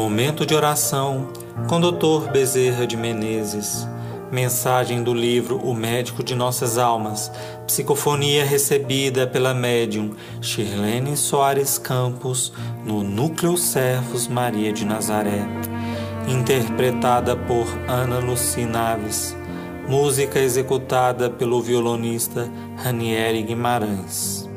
Momento de oração com Dr. Bezerra de Menezes. Mensagem do livro O Médico de Nossas Almas. Psicofonia recebida pela médium Shirlene Soares Campos no Núcleo Servos Maria de Nazaré. Interpretada por Ana Luci Naves. Música executada pelo violonista Ranieri Guimarães.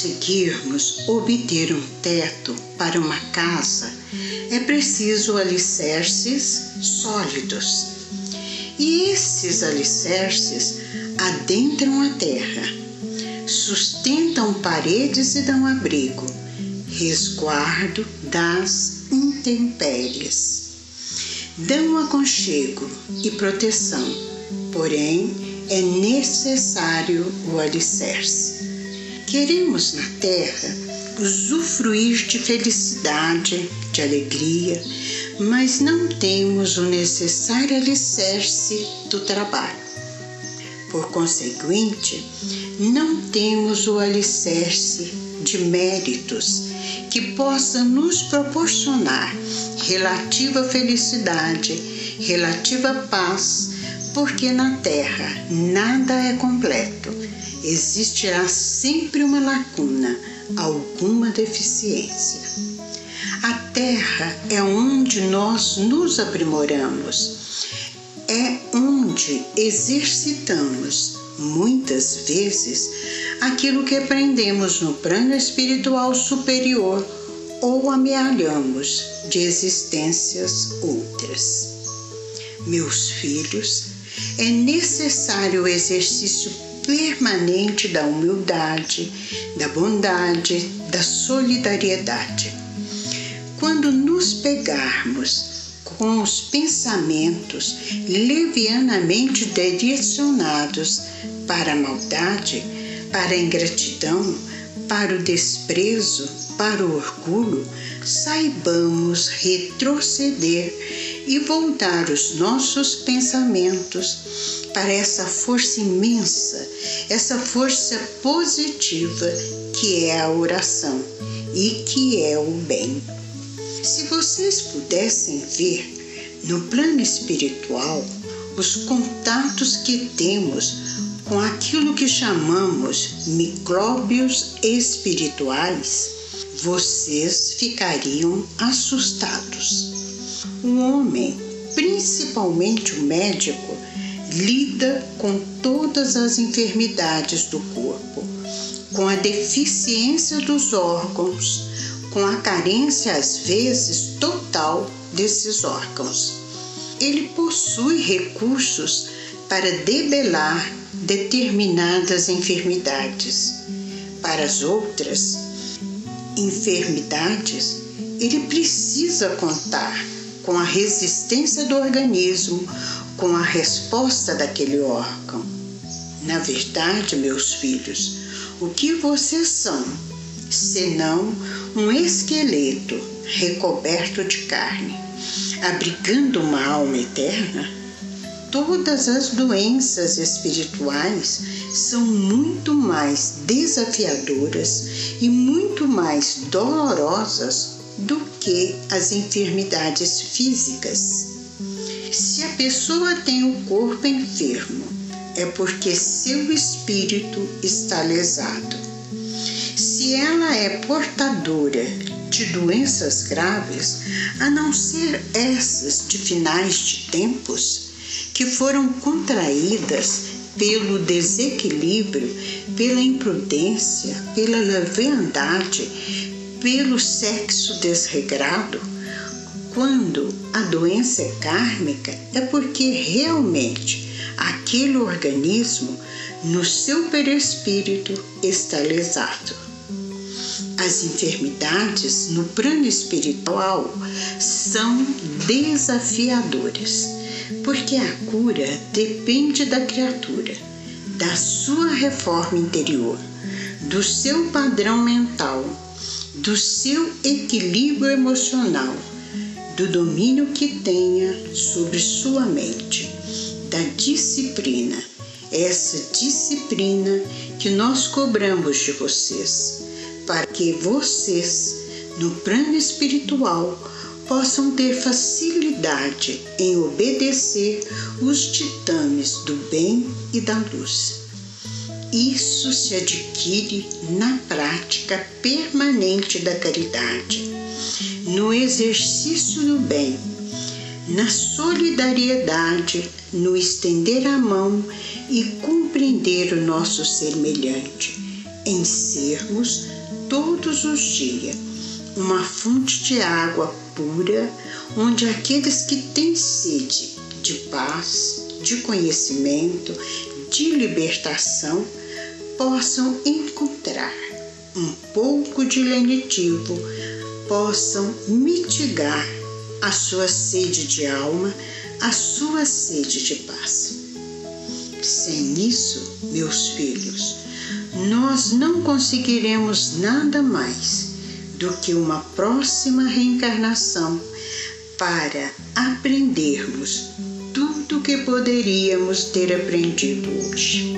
Conseguirmos obter um teto para uma casa, é preciso alicerces sólidos. E esses alicerces adentram a terra, sustentam paredes e dão abrigo, resguardo das intempéries. Dão aconchego e proteção, porém é necessário o alicerce. Queremos na terra usufruir de felicidade, de alegria, mas não temos o necessário alicerce do trabalho. Por conseguinte, não temos o alicerce de méritos que possa nos proporcionar relativa felicidade, relativa paz porque na Terra nada é completo. Existirá sempre uma lacuna, alguma deficiência. A Terra é onde nós nos aprimoramos, é onde exercitamos, muitas vezes, aquilo que aprendemos no plano espiritual superior ou amealhamos de existências outras. Meus filhos, é necessário o exercício permanente da humildade, da bondade, da solidariedade. Quando nos pegarmos com os pensamentos levianamente direcionados para a maldade, para a ingratidão, para o desprezo, para o orgulho, saibamos retroceder e voltar os nossos pensamentos para essa força imensa, essa força positiva que é a oração e que é o bem. Se vocês pudessem ver no plano espiritual os contatos que temos com aquilo que chamamos micróbios espirituais, vocês ficariam assustados. O homem, principalmente o médico, lida com todas as enfermidades do corpo, com a deficiência dos órgãos, com a carência às vezes total desses órgãos. Ele possui recursos para debelar determinadas enfermidades. Para as outras enfermidades, ele precisa contar com a resistência do organismo, com a resposta daquele órgão. Na verdade, meus filhos, o que vocês são, senão um esqueleto recoberto de carne, abrigando uma alma eterna? Todas as doenças espirituais são muito mais desafiadoras e muito mais dolorosas do que as enfermidades físicas. Se a pessoa tem o corpo enfermo, é porque seu espírito está lesado. Se ela é portadora de doenças graves, a não ser essas de finais de tempos, que foram contraídas pelo desequilíbrio, pela imprudência, pela leviandade, pelo sexo desregrado, quando a doença é kármica, é porque realmente aquele organismo no seu perispírito está lesado. As enfermidades no plano espiritual são desafiadoras, porque a cura depende da criatura, da sua reforma interior, do seu padrão mental, do seu equilíbrio emocional, do domínio que tenha sobre sua mente, da disciplina. Essa disciplina que nós cobramos de vocês, para que vocês, no plano espiritual, possam ter facilidade em obedecer os ditames do bem e da luz. Isso se adquire na prática permanente da caridade, no exercício do bem, na solidariedade, no estender a mão e compreender o nosso semelhante, em sermos todos os dias uma fonte de água pura, onde aqueles que têm sede de paz, de conhecimento, de libertação, possam encontrar um pouco de lenitivo, possam mitigar a sua sede de alma, a sua sede de paz. Sem isso, meus filhos, nós não conseguiremos nada mais do que uma próxima reencarnação para aprendermos tudo o que poderíamos ter aprendido hoje.